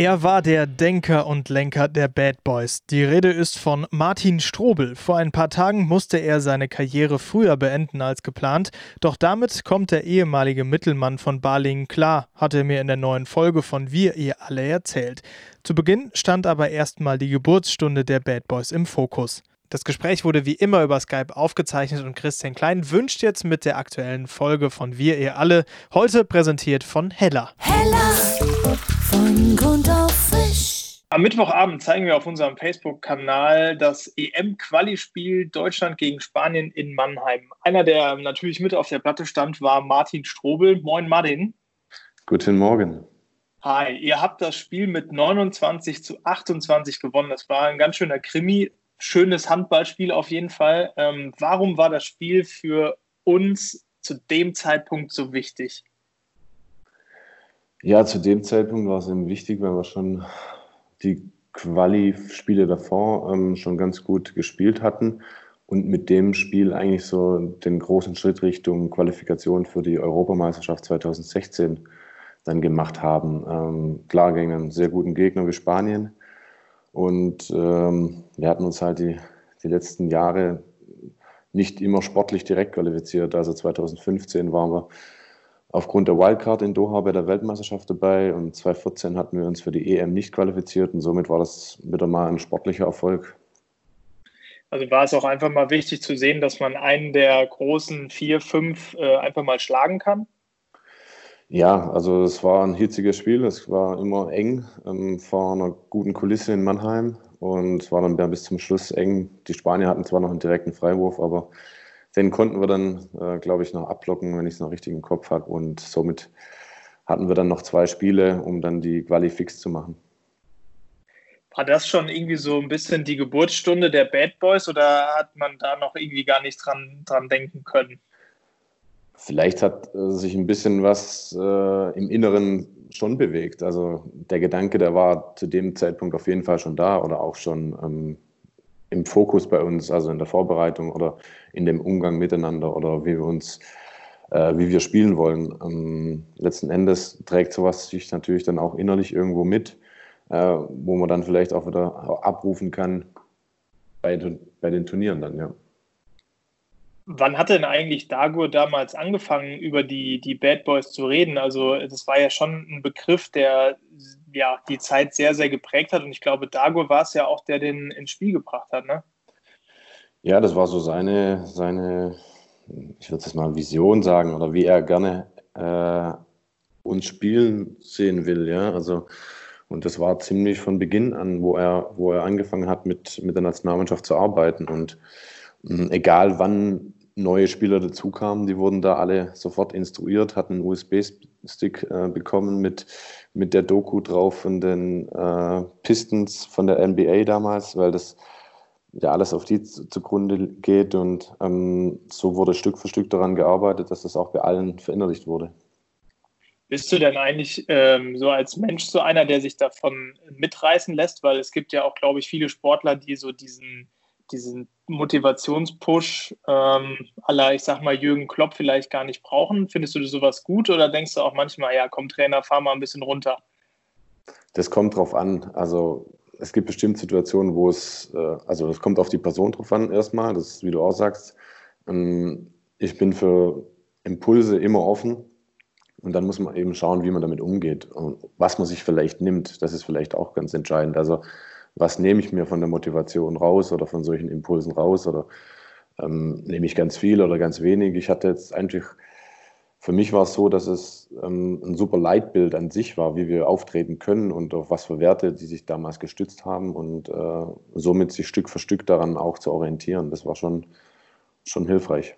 Er war der Denker und Lenker der Bad Boys. Die Rede ist von Martin Strobel. Vor ein paar Tagen musste er seine Karriere früher beenden als geplant. Doch damit kommt der ehemalige Mittelmann von Balingen klar, hat er mir in der neuen Folge von Wir ihr alle erzählt. Zu Beginn stand aber erstmal die Geburtsstunde der Bad Boys im Fokus. Das Gespräch wurde wie immer über Skype aufgezeichnet und Christian Klein wünscht jetzt mit der aktuellen Folge von Wir ihr alle, heute präsentiert von Hella. Hella von Grund auf frisch. Am Mittwochabend zeigen wir auf unserem Facebook-Kanal das EM-Quali-Spiel Deutschland gegen Spanien in Mannheim. Einer, der natürlich mit auf der Platte stand, war Martin Strobel. Moin Martin. Guten Morgen. Hi, ihr habt das Spiel mit 29 zu 28 gewonnen. Das war ein ganz schöner Krimi. Schönes Handballspiel auf jeden Fall. Ähm, warum war das Spiel für uns zu dem Zeitpunkt so wichtig? Ja, zu dem Zeitpunkt war es eben wichtig, weil wir schon die Quali-Spiele davor ähm, schon ganz gut gespielt hatten und mit dem Spiel eigentlich so den großen Schritt Richtung Qualifikation für die Europameisterschaft 2016 dann gemacht haben. Ähm, klar gegen einen sehr guten Gegner wie Spanien. Und ähm, wir hatten uns halt die, die letzten Jahre nicht immer sportlich direkt qualifiziert. Also 2015 waren wir aufgrund der Wildcard in Doha bei der Weltmeisterschaft dabei und 2014 hatten wir uns für die EM nicht qualifiziert und somit war das wieder mal ein sportlicher Erfolg. Also war es auch einfach mal wichtig zu sehen, dass man einen der großen vier, fünf äh, einfach mal schlagen kann? Ja, also es war ein hitziges Spiel, es war immer eng ähm, vor einer guten Kulisse in Mannheim und es war dann bis zum Schluss eng. Die Spanier hatten zwar noch einen direkten Freiwurf, aber den konnten wir dann, äh, glaube ich, noch ablocken, wenn ich es noch richtig im Kopf habe. Und somit hatten wir dann noch zwei Spiele, um dann die Quali fix zu machen. War das schon irgendwie so ein bisschen die Geburtsstunde der Bad Boys oder hat man da noch irgendwie gar nicht dran, dran denken können? Vielleicht hat äh, sich ein bisschen was äh, im Inneren schon bewegt. Also der Gedanke, der war zu dem Zeitpunkt auf jeden Fall schon da oder auch schon ähm, im Fokus bei uns, also in der Vorbereitung oder in dem Umgang miteinander oder wie wir uns, äh, wie wir spielen wollen. Ähm, letzten Endes trägt sowas sich natürlich dann auch innerlich irgendwo mit, äh, wo man dann vielleicht auch wieder abrufen kann bei, bei den Turnieren dann, ja. Wann hat denn eigentlich Dagur damals angefangen, über die, die Bad Boys zu reden? Also, das war ja schon ein Begriff, der ja die Zeit sehr, sehr geprägt hat. Und ich glaube, Dagur war es ja auch, der den ins Spiel gebracht hat, ne? Ja, das war so seine, seine ich würde es mal Vision sagen, oder wie er gerne äh, uns spielen sehen will, ja. Also, und das war ziemlich von Beginn an, wo er, wo er angefangen hat, mit, mit der Nationalmannschaft zu arbeiten. Und egal wann neue Spieler dazukamen, die wurden da alle sofort instruiert, hatten einen USB-Stick äh, bekommen mit, mit der Doku drauf von den äh, Pistons von der NBA damals, weil das ja alles auf die zugrunde geht und ähm, so wurde Stück für Stück daran gearbeitet, dass das auch bei allen verinnerlicht wurde. Bist du denn eigentlich ähm, so als Mensch so einer, der sich davon mitreißen lässt? Weil es gibt ja auch, glaube ich, viele Sportler, die so diesen diesen Motivationspush ähm, aller, ich sag mal, Jürgen Klopp vielleicht gar nicht brauchen? Findest du sowas gut oder denkst du auch manchmal, ja, komm Trainer, fahr mal ein bisschen runter? Das kommt drauf an. Also es gibt bestimmt Situationen, wo es, äh, also es kommt auf die Person drauf an erstmal, das ist, wie du auch sagst. Ähm, ich bin für Impulse immer offen und dann muss man eben schauen, wie man damit umgeht und was man sich vielleicht nimmt. Das ist vielleicht auch ganz entscheidend. Also was nehme ich mir von der Motivation raus oder von solchen Impulsen raus oder ähm, nehme ich ganz viel oder ganz wenig. Ich hatte jetzt einfach, für mich war es so, dass es ähm, ein super Leitbild an sich war, wie wir auftreten können und auf was für Werte die sich damals gestützt haben und äh, somit sich Stück für Stück daran auch zu orientieren. Das war schon, schon hilfreich.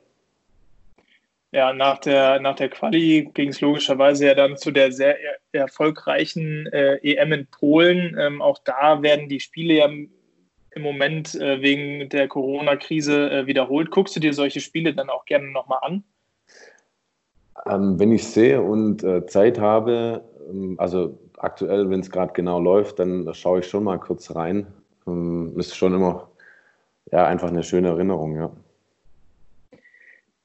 Ja, nach der, nach der Quali ging es logischerweise ja dann zu der sehr er erfolgreichen äh, EM in Polen. Ähm, auch da werden die Spiele ja im Moment äh, wegen der Corona-Krise äh, wiederholt. Guckst du dir solche Spiele dann auch gerne nochmal an? Ähm, wenn ich sehe und äh, Zeit habe, ähm, also aktuell, wenn es gerade genau läuft, dann schaue ich schon mal kurz rein. Ähm, ist schon immer ja, einfach eine schöne Erinnerung, ja.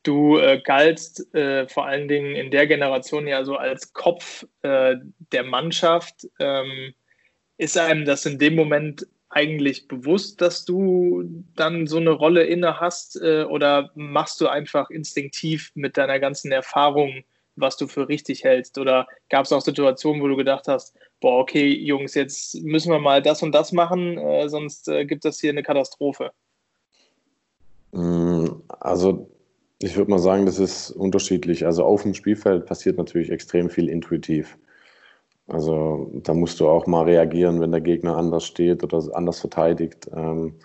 Du äh, galtst äh, vor allen Dingen in der Generation ja so als Kopf äh, der Mannschaft. Ähm, Ist einem das in dem Moment eigentlich bewusst, dass du dann so eine Rolle inne hast äh, oder machst du einfach instinktiv mit deiner ganzen Erfahrung, was du für richtig hältst? Oder gab es auch Situationen, wo du gedacht hast, boah, okay, Jungs, jetzt müssen wir mal das und das machen, äh, sonst äh, gibt es hier eine Katastrophe? Mm, also ich würde mal sagen, das ist unterschiedlich. Also auf dem Spielfeld passiert natürlich extrem viel intuitiv. Also da musst du auch mal reagieren, wenn der Gegner anders steht oder anders verteidigt ähm,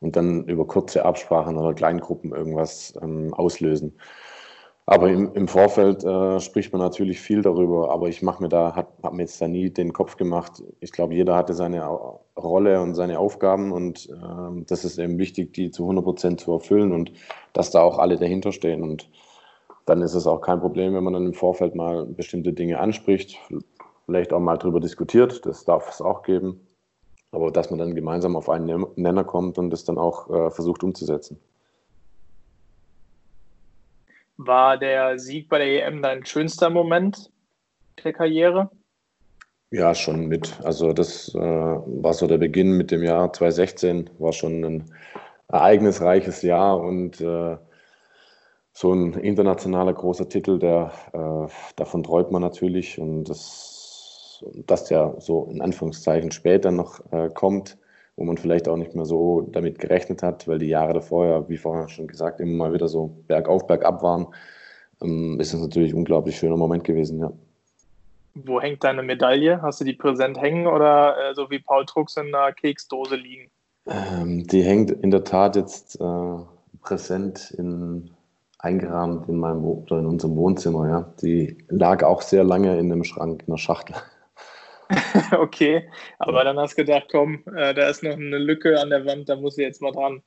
und dann über kurze Absprachen oder Kleingruppen irgendwas ähm, auslösen. Aber im, im Vorfeld äh, spricht man natürlich viel darüber, aber ich mache mir da, habe mir jetzt da nie den Kopf gemacht. Ich glaube, jeder hatte seine Rolle und seine Aufgaben und äh, das ist eben wichtig, die zu 100 Prozent zu erfüllen und dass da auch alle dahinter stehen. Und dann ist es auch kein Problem, wenn man dann im Vorfeld mal bestimmte Dinge anspricht, vielleicht auch mal darüber diskutiert, das darf es auch geben. Aber dass man dann gemeinsam auf einen Nenner kommt und das dann auch äh, versucht umzusetzen. War der Sieg bei der EM dein schönster Moment der Karriere? Ja, schon mit. Also das äh, war so der Beginn mit dem Jahr 2016, war schon ein ereignisreiches Jahr und äh, so ein internationaler großer Titel, der äh, davon träumt man natürlich und das dass der so in Anführungszeichen später noch äh, kommt, wo man vielleicht auch nicht mehr so damit gerechnet hat, weil die Jahre davor ja, wie vorher schon gesagt, immer mal wieder so bergauf, bergab waren, ähm, ist es natürlich ein unglaublich schöner Moment gewesen, ja. Wo hängt deine Medaille? Hast du die präsent hängen oder äh, so wie Paul Trucks in einer Keksdose liegen? Ähm, die hängt in der Tat jetzt äh, präsent in, eingerahmt in meinem oder in unserem Wohnzimmer, ja. Die lag auch sehr lange in einem Schrank, in einer Schachtel. okay, aber dann hast du gedacht, komm, äh, da ist noch eine Lücke an der Wand, da muss ich jetzt mal dran.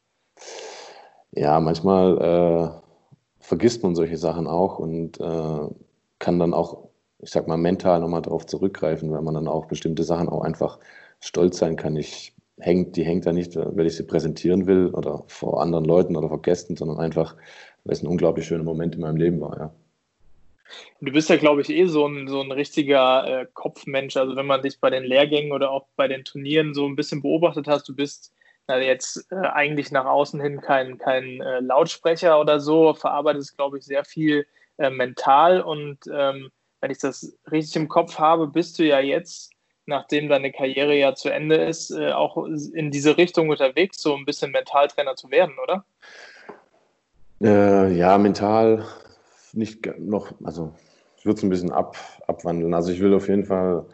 Ja, manchmal äh, vergisst man solche Sachen auch und äh, kann dann auch, ich sag mal, mental nochmal darauf zurückgreifen, weil man dann auch bestimmte Sachen auch einfach stolz sein kann. Ich hängt, die hängt da nicht, weil ich sie präsentieren will oder vor anderen Leuten oder vor Gästen, sondern einfach, weil es ein unglaublich schöner Moment in meinem Leben war, ja. Du bist ja, glaube ich, eh so ein, so ein richtiger äh, Kopfmensch. Also wenn man dich bei den Lehrgängen oder auch bei den Turnieren so ein bisschen beobachtet hast, du bist na, jetzt äh, eigentlich nach außen hin kein, kein äh, Lautsprecher oder so, verarbeitest, glaube ich, sehr viel äh, mental. Und ähm, wenn ich das richtig im Kopf habe, bist du ja jetzt, nachdem deine Karriere ja zu Ende ist, äh, auch in diese Richtung unterwegs, so ein bisschen Mentaltrainer zu werden, oder? Äh, ja, mental nicht noch, also ich würde es ein bisschen ab, abwandeln. Also ich will auf jeden Fall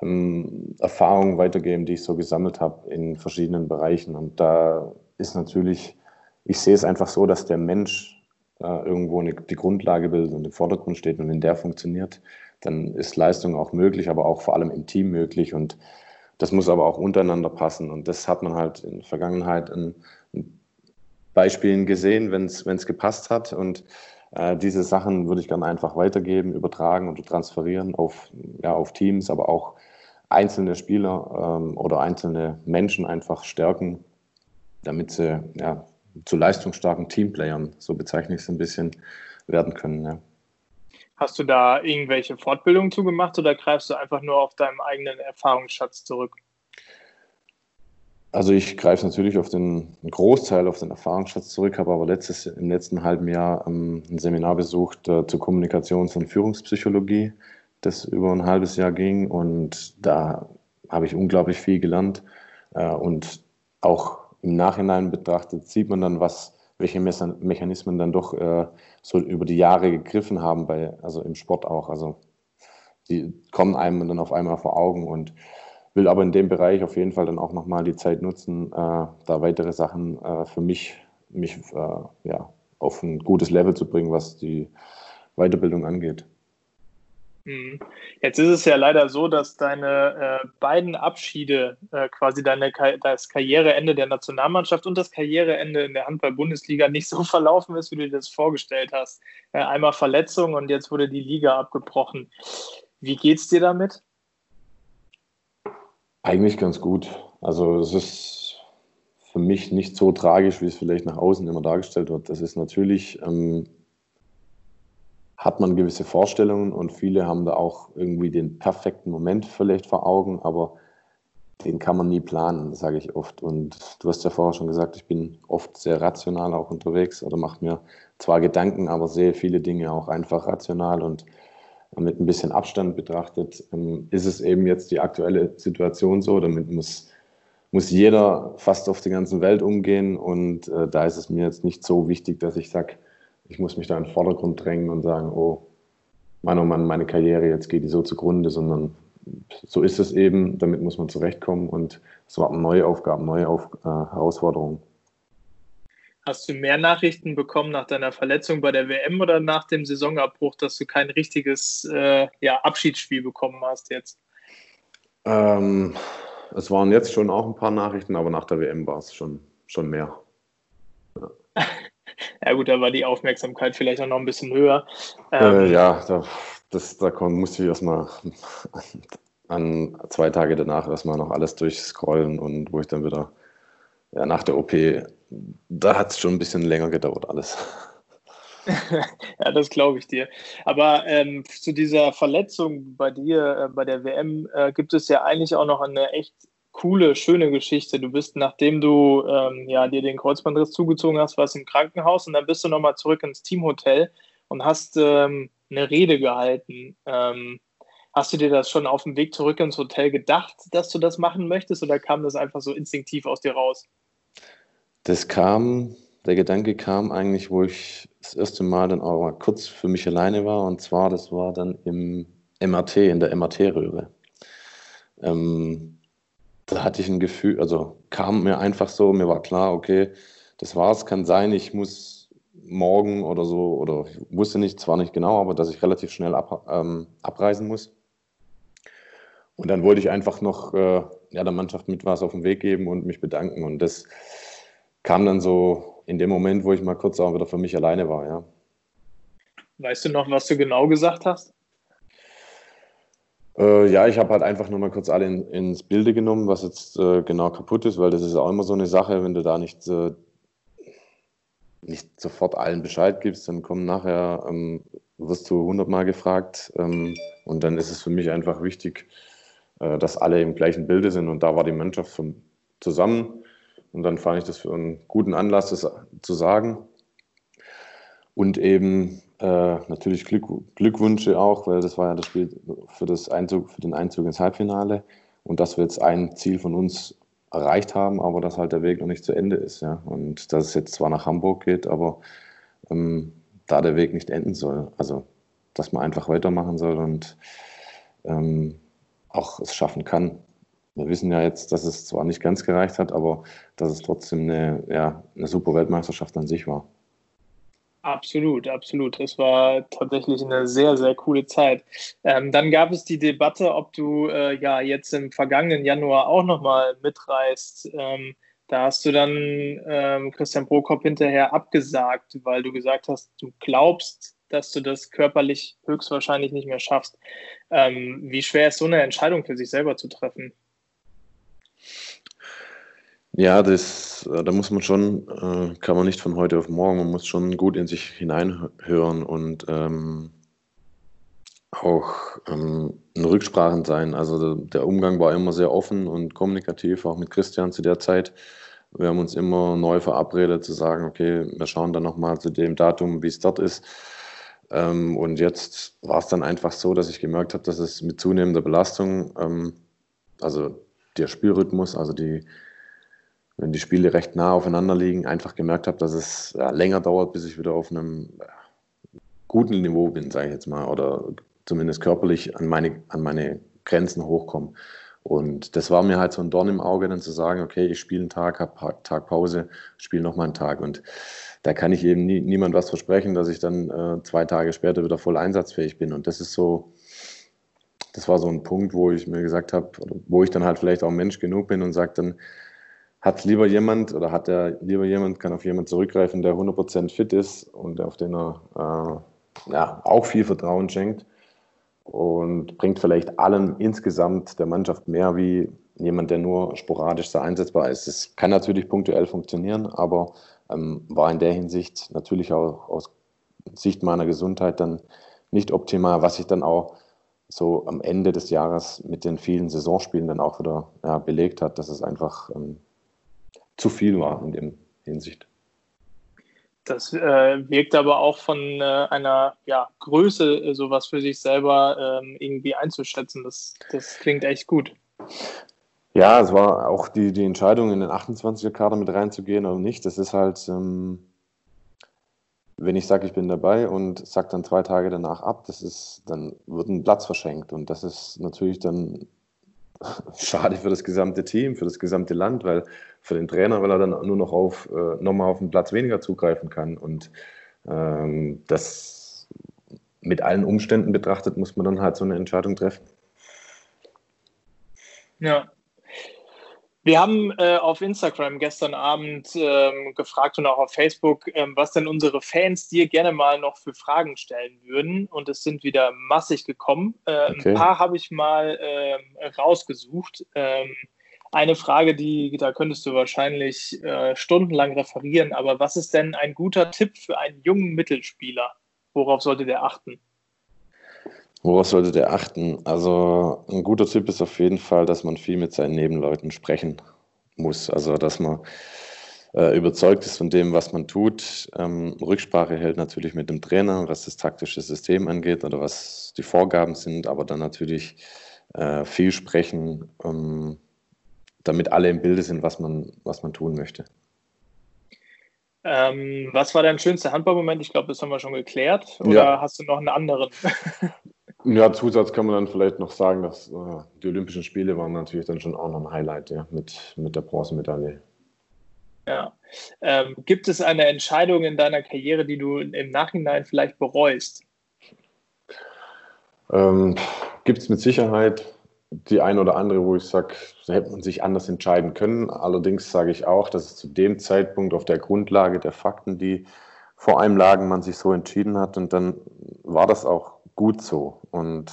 ähm, Erfahrungen weitergeben, die ich so gesammelt habe in verschiedenen Bereichen. Und da ist natürlich, ich sehe es einfach so, dass der Mensch äh, irgendwo eine, die Grundlage bildet und im Vordergrund steht. Und wenn der funktioniert, dann ist Leistung auch möglich, aber auch vor allem im Team möglich. Und das muss aber auch untereinander passen. Und das hat man halt in der Vergangenheit in, in Beispielen gesehen, wenn es gepasst hat. Und äh, diese Sachen würde ich gerne einfach weitergeben, übertragen und transferieren auf, ja, auf Teams, aber auch einzelne Spieler ähm, oder einzelne Menschen einfach stärken, damit sie ja, zu leistungsstarken Teamplayern, so bezeichne ich es ein bisschen, werden können. Ja. Hast du da irgendwelche Fortbildungen zugemacht oder greifst du einfach nur auf deinen eigenen Erfahrungsschatz zurück? Also ich greife natürlich auf den Großteil auf den Erfahrungsschatz zurück, habe aber letztes, im letzten halben Jahr ähm, ein Seminar besucht äh, zur Kommunikations- und Führungspsychologie, das über ein halbes Jahr ging. Und da habe ich unglaublich viel gelernt. Äh, und auch im Nachhinein betrachtet sieht man dann, was, welche Mechanismen dann doch äh, so über die Jahre gegriffen haben, bei, also im Sport auch. Also die kommen einem dann auf einmal vor Augen. Und will aber in dem Bereich auf jeden Fall dann auch nochmal die Zeit nutzen, äh, da weitere Sachen äh, für mich, mich äh, ja, auf ein gutes Level zu bringen, was die Weiterbildung angeht. Mhm. Jetzt ist es ja leider so, dass deine äh, beiden Abschiede, äh, quasi deine, das Karriereende der Nationalmannschaft und das Karriereende in der Handball-Bundesliga nicht so verlaufen ist, wie du dir das vorgestellt hast. Äh, einmal Verletzung und jetzt wurde die Liga abgebrochen. Wie geht's dir damit? Eigentlich ganz gut. Also es ist für mich nicht so tragisch, wie es vielleicht nach außen immer dargestellt wird. Das ist natürlich, ähm, hat man gewisse Vorstellungen und viele haben da auch irgendwie den perfekten Moment vielleicht vor Augen, aber den kann man nie planen, sage ich oft. Und du hast ja vorher schon gesagt, ich bin oft sehr rational auch unterwegs oder mache mir zwar Gedanken, aber sehe viele Dinge auch einfach rational und mit ein bisschen Abstand betrachtet, ähm, ist es eben jetzt die aktuelle Situation so. Damit muss, muss jeder fast auf der ganzen Welt umgehen. Und äh, da ist es mir jetzt nicht so wichtig, dass ich sage, ich muss mich da in den Vordergrund drängen und sagen, oh, Mann, oh Mann, meine Karriere, jetzt geht die so zugrunde, sondern so ist es eben, damit muss man zurechtkommen und es warten neue Aufgaben, neue Auf äh, Herausforderungen. Hast du mehr Nachrichten bekommen nach deiner Verletzung bei der WM oder nach dem Saisonabbruch, dass du kein richtiges äh, ja, Abschiedsspiel bekommen hast jetzt? Ähm, es waren jetzt schon auch ein paar Nachrichten, aber nach der WM war es schon, schon mehr. Ja. ja gut, da war die Aufmerksamkeit vielleicht auch noch ein bisschen höher. Ähm, äh, ja, da, das, da musste ich erstmal an zwei Tage danach erstmal noch alles durchscrollen und wo ich dann wieder ja, nach der OP, da hat es schon ein bisschen länger gedauert alles. ja, das glaube ich dir. Aber ähm, zu dieser Verletzung bei dir, äh, bei der WM, äh, gibt es ja eigentlich auch noch eine echt coole, schöne Geschichte. Du bist, nachdem du ähm, ja, dir den Kreuzbandriss zugezogen hast, warst im Krankenhaus und dann bist du nochmal zurück ins Teamhotel und hast ähm, eine Rede gehalten. Ähm, hast du dir das schon auf dem Weg zurück ins Hotel gedacht, dass du das machen möchtest oder kam das einfach so instinktiv aus dir raus? Das kam, der Gedanke kam eigentlich, wo ich das erste Mal dann auch mal kurz für mich alleine war. Und zwar, das war dann im MRT, in der MRT-Röhre. Ähm, da hatte ich ein Gefühl, also kam mir einfach so, mir war klar, okay, das war's, kann sein, ich muss morgen oder so, oder ich wusste nicht, zwar nicht genau, aber dass ich relativ schnell ab, ähm, abreisen muss. Und dann wollte ich einfach noch äh, ja, der Mannschaft mit was auf den Weg geben und mich bedanken. Und das kam dann so in dem Moment, wo ich mal kurz auch wieder für mich alleine war, ja. Weißt du noch, was du genau gesagt hast? Äh, ja, ich habe halt einfach nur mal kurz alle in, ins Bilde genommen, was jetzt äh, genau kaputt ist, weil das ist auch immer so eine Sache, wenn du da nicht, äh, nicht sofort allen Bescheid gibst, dann kommen nachher, ähm, wirst du hundertmal gefragt ähm, und dann ist es für mich einfach wichtig, äh, dass alle im gleichen Bilde sind und da war die Mannschaft von, zusammen und dann fand ich das für einen guten Anlass, das zu sagen. Und eben äh, natürlich Glück, Glückwünsche auch, weil das war ja das Spiel für, das Einzug, für den Einzug ins Halbfinale. Und dass wir jetzt ein Ziel von uns erreicht haben, aber dass halt der Weg noch nicht zu Ende ist. Ja? Und dass es jetzt zwar nach Hamburg geht, aber ähm, da der Weg nicht enden soll. Also, dass man einfach weitermachen soll und ähm, auch es schaffen kann. Wir wissen ja jetzt, dass es zwar nicht ganz gereicht hat, aber dass es trotzdem eine, ja, eine super Weltmeisterschaft an sich war. Absolut, absolut. Das war tatsächlich eine sehr, sehr coole Zeit. Ähm, dann gab es die Debatte, ob du äh, ja jetzt im vergangenen Januar auch nochmal mitreist. Ähm, da hast du dann ähm, Christian Prokop hinterher abgesagt, weil du gesagt hast, du glaubst, dass du das körperlich höchstwahrscheinlich nicht mehr schaffst. Ähm, wie schwer ist so eine Entscheidung für sich selber zu treffen? Ja, das, äh, da muss man schon, äh, kann man nicht von heute auf morgen, man muss schon gut in sich hineinhören und ähm, auch ähm, in Rücksprachen sein. Also der Umgang war immer sehr offen und kommunikativ, auch mit Christian zu der Zeit. Wir haben uns immer neu verabredet zu sagen, okay, wir schauen dann nochmal zu dem Datum, wie es dort ist. Ähm, und jetzt war es dann einfach so, dass ich gemerkt habe, dass es mit zunehmender Belastung, ähm, also der Spielrhythmus, also die, wenn die Spiele recht nah aufeinander liegen, einfach gemerkt habe, dass es ja, länger dauert, bis ich wieder auf einem guten Niveau bin, sage ich jetzt mal, oder zumindest körperlich an meine, an meine Grenzen hochkomme. Und das war mir halt so ein Dorn im Auge, dann zu sagen, okay, ich spiele einen Tag, habe Tag Pause, spiele nochmal einen Tag. Und da kann ich eben nie, niemand was versprechen, dass ich dann äh, zwei Tage später wieder voll einsatzfähig bin. Und das ist so, das war so ein Punkt, wo ich mir gesagt habe, wo ich dann halt vielleicht auch Mensch genug bin und sage dann, hat lieber jemand oder hat er lieber jemand, kann auf jemanden zurückgreifen, der 100% fit ist und auf den er äh, ja, auch viel Vertrauen schenkt und bringt vielleicht allen insgesamt der Mannschaft mehr wie jemand, der nur sporadisch da einsetzbar ist. Es kann natürlich punktuell funktionieren, aber ähm, war in der Hinsicht natürlich auch aus Sicht meiner Gesundheit dann nicht optimal, was ich dann auch so am Ende des Jahres mit den vielen Saisonspielen dann auch wieder ja, belegt hat, dass es einfach ähm, zu viel war in dem Hinsicht. Das äh, wirkt aber auch von äh, einer ja, Größe, äh, sowas für sich selber ähm, irgendwie einzuschätzen. Das, das klingt echt gut. Ja, es war auch die, die Entscheidung, in den 28er-Kader mit reinzugehen oder nicht. Das ist halt, ähm, wenn ich sage, ich bin dabei und sage dann zwei Tage danach ab, das ist, dann wird ein Platz verschenkt. Und das ist natürlich dann schade für das gesamte Team, für das gesamte Land, weil für den Trainer, weil er dann nur noch auf äh, nochmal auf einen Platz weniger zugreifen kann. Und ähm, das mit allen Umständen betrachtet, muss man dann halt so eine Entscheidung treffen. Ja, wir haben äh, auf Instagram gestern Abend ähm, gefragt und auch auf Facebook, ähm, was denn unsere Fans dir gerne mal noch für Fragen stellen würden. Und es sind wieder massig gekommen. Äh, okay. Ein paar habe ich mal äh, rausgesucht. Ähm, eine Frage, die da könntest du wahrscheinlich äh, stundenlang referieren. Aber was ist denn ein guter Tipp für einen jungen Mittelspieler? Worauf sollte der achten? Worauf sollte der achten? Also ein guter Tipp ist auf jeden Fall, dass man viel mit seinen Nebenleuten sprechen muss. Also dass man äh, überzeugt ist von dem, was man tut. Ähm, Rücksprache hält natürlich mit dem Trainer, was das taktische System angeht oder was die Vorgaben sind, aber dann natürlich äh, viel sprechen, ähm, damit alle im Bilde sind, was man, was man tun möchte. Ähm, was war dein schönster Handballmoment? Ich glaube, das haben wir schon geklärt. Oder ja. hast du noch einen anderen? Ja, Zusatz kann man dann vielleicht noch sagen, dass äh, die Olympischen Spiele waren natürlich dann schon auch noch ein Highlight, ja, mit, mit der Bronzemedaille. Ja. Ähm, gibt es eine Entscheidung in deiner Karriere, die du im Nachhinein vielleicht bereust? Ähm, gibt es mit Sicherheit die ein oder andere, wo ich sage, da hätte man sich anders entscheiden können. Allerdings sage ich auch, dass es zu dem Zeitpunkt auf der Grundlage der Fakten, die vor einem lagen, man sich so entschieden hat. Und dann war das auch gut so. Und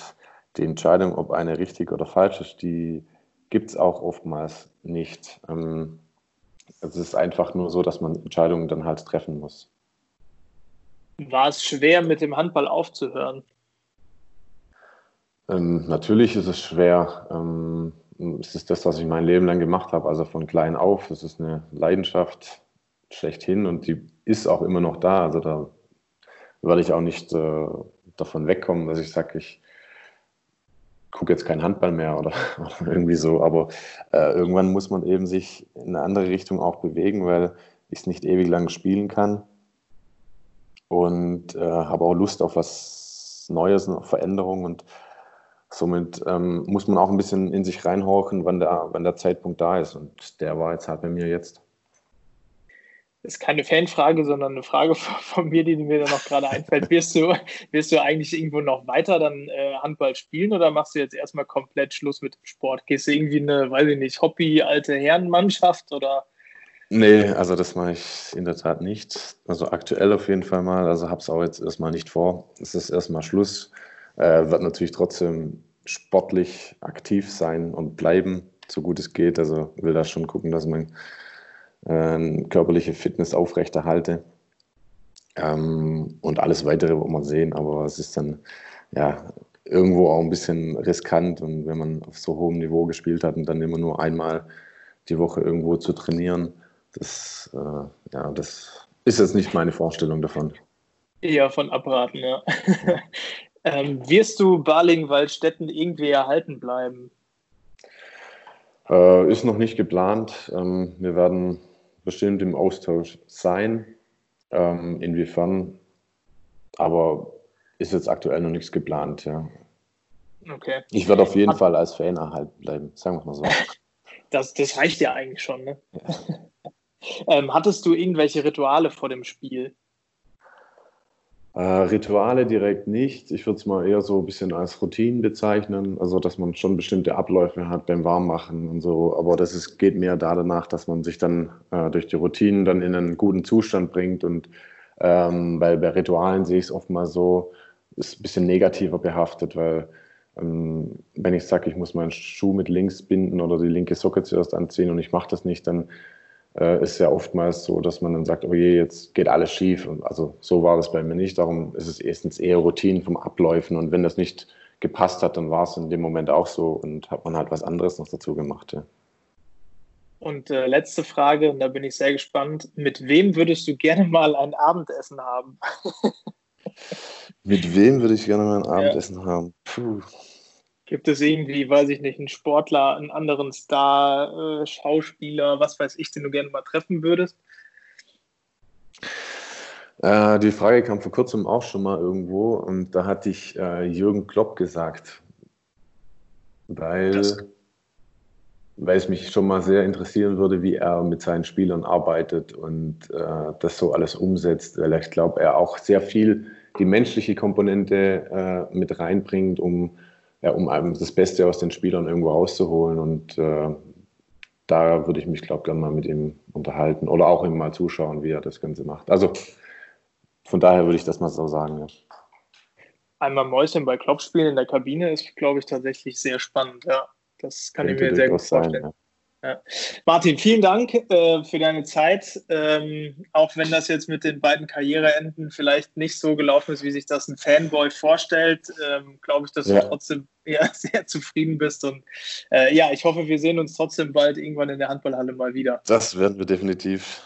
die Entscheidung, ob eine richtig oder falsch ist, die gibt es auch oftmals nicht. Ähm, es ist einfach nur so, dass man Entscheidungen dann halt treffen muss. War es schwer, mit dem Handball aufzuhören? Ähm, natürlich ist es schwer. Ähm, es ist das, was ich mein Leben lang gemacht habe, also von klein auf. Es ist eine Leidenschaft schlechthin und die ist auch immer noch da. Also da werde ich auch nicht äh, davon wegkommen, dass ich sage, ich gucke jetzt keinen Handball mehr oder, oder irgendwie so. Aber äh, irgendwann muss man eben sich in eine andere Richtung auch bewegen, weil ich es nicht ewig lang spielen kann. Und äh, habe auch Lust auf was Neues, auf Veränderung. Und somit ähm, muss man auch ein bisschen in sich reinhorchen, wann der, wann der Zeitpunkt da ist. Und der war jetzt halt bei mir jetzt ist keine Fanfrage, sondern eine Frage von mir, die mir da noch gerade einfällt. Wirst du, wirst du eigentlich irgendwo noch weiter dann äh, Handball spielen oder machst du jetzt erstmal komplett Schluss mit dem Sport? Gehst du irgendwie eine, weiß ich nicht, Hobby, alte Herrenmannschaft oder? Nee, also das mache ich in der Tat nicht. Also aktuell auf jeden Fall mal. Also habe es auch jetzt erstmal nicht vor. Es ist erstmal Schluss. Äh, wird natürlich trotzdem sportlich aktiv sein und bleiben, so gut es geht. Also will da schon gucken, dass man äh, körperliche Fitness aufrechterhalte. Ähm, und alles weitere wird man sehen, aber es ist dann ja irgendwo auch ein bisschen riskant und wenn man auf so hohem Niveau gespielt hat und dann immer nur einmal die Woche irgendwo zu trainieren, das, äh, ja, das ist jetzt nicht meine Vorstellung davon. Eher von abraten, ja. ähm, wirst du Baling-Waldstätten irgendwie erhalten bleiben? Äh, ist noch nicht geplant. Ähm, wir werden bestimmt im Austausch sein. Ähm, inwiefern, aber ist jetzt aktuell noch nichts geplant, ja. Okay. Ich werde auf jeden Hat, Fall als Fan erhalten bleiben, sagen wir mal so. Das, das reicht ja eigentlich schon, ne? Ja. ähm, hattest du irgendwelche Rituale vor dem Spiel? Äh, Rituale direkt nicht. Ich würde es mal eher so ein bisschen als Routinen bezeichnen, also dass man schon bestimmte Abläufe hat beim Warmmachen und so. Aber das ist, geht mehr da danach, dass man sich dann äh, durch die Routinen dann in einen guten Zustand bringt. Und ähm, weil bei Ritualen sehe ich es oft mal so, ist ein bisschen negativer behaftet, weil ähm, wenn ich sage, ich muss meinen Schuh mit links binden oder die linke Socke zuerst anziehen und ich mache das nicht, dann äh, ist ja oftmals so, dass man dann sagt, oh je, jetzt geht alles schief. Und also so war das bei mir nicht. Darum ist es erstens eher Routinen vom Abläufen. Und wenn das nicht gepasst hat, dann war es in dem Moment auch so und hat man halt was anderes noch dazu gemacht. Ja. Und äh, letzte Frage, und da bin ich sehr gespannt. Mit wem würdest du gerne mal ein Abendessen haben? Mit wem würde ich gerne mal ein Abendessen ja. haben? Puh. Gibt es irgendwie, weiß ich nicht, einen Sportler, einen anderen Star, äh, Schauspieler, was weiß ich, den du gerne mal treffen würdest? Äh, die Frage kam vor kurzem auch schon mal irgendwo und da hatte ich äh, Jürgen Klopp gesagt, weil, das. weil es mich schon mal sehr interessieren würde, wie er mit seinen Spielern arbeitet und äh, das so alles umsetzt, weil ich glaube, er auch sehr viel die menschliche Komponente äh, mit reinbringt, um ja, um das Beste aus den Spielern irgendwo rauszuholen. Und äh, da würde ich mich, glaube ich, gerne mal mit ihm unterhalten oder auch ihm mal zuschauen, wie er das Ganze macht. Also von daher würde ich das mal so sagen. Ja. Einmal Mäuschen bei Klopp spielen in der Kabine ist, glaube ich, tatsächlich sehr spannend. Ja, das kann Könnte ich mir sehr gut vorstellen. Sein, ja. Ja. Martin, vielen Dank äh, für deine Zeit. Ähm, auch wenn das jetzt mit den beiden Karriereenden vielleicht nicht so gelaufen ist, wie sich das ein Fanboy vorstellt, ähm, glaube ich, dass du trotzdem ja, sehr zufrieden bist. Und äh, ja, ich hoffe, wir sehen uns trotzdem bald irgendwann in der Handballhalle mal wieder. Das werden wir definitiv.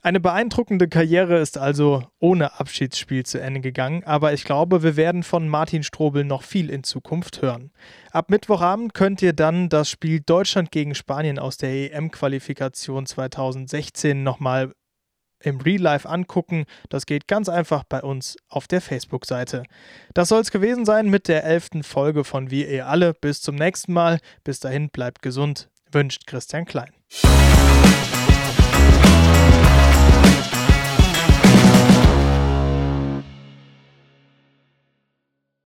Eine beeindruckende Karriere ist also ohne Abschiedsspiel zu Ende gegangen, aber ich glaube, wir werden von Martin Strobel noch viel in Zukunft hören. Ab Mittwochabend könnt ihr dann das Spiel Deutschland gegen Spanien aus der EM-Qualifikation 2016 nochmal im Real Life angucken. Das geht ganz einfach bei uns auf der Facebook-Seite. Das soll es gewesen sein mit der elften Folge von Wir ihr alle. Bis zum nächsten Mal. Bis dahin bleibt gesund. Wünscht Christian Klein.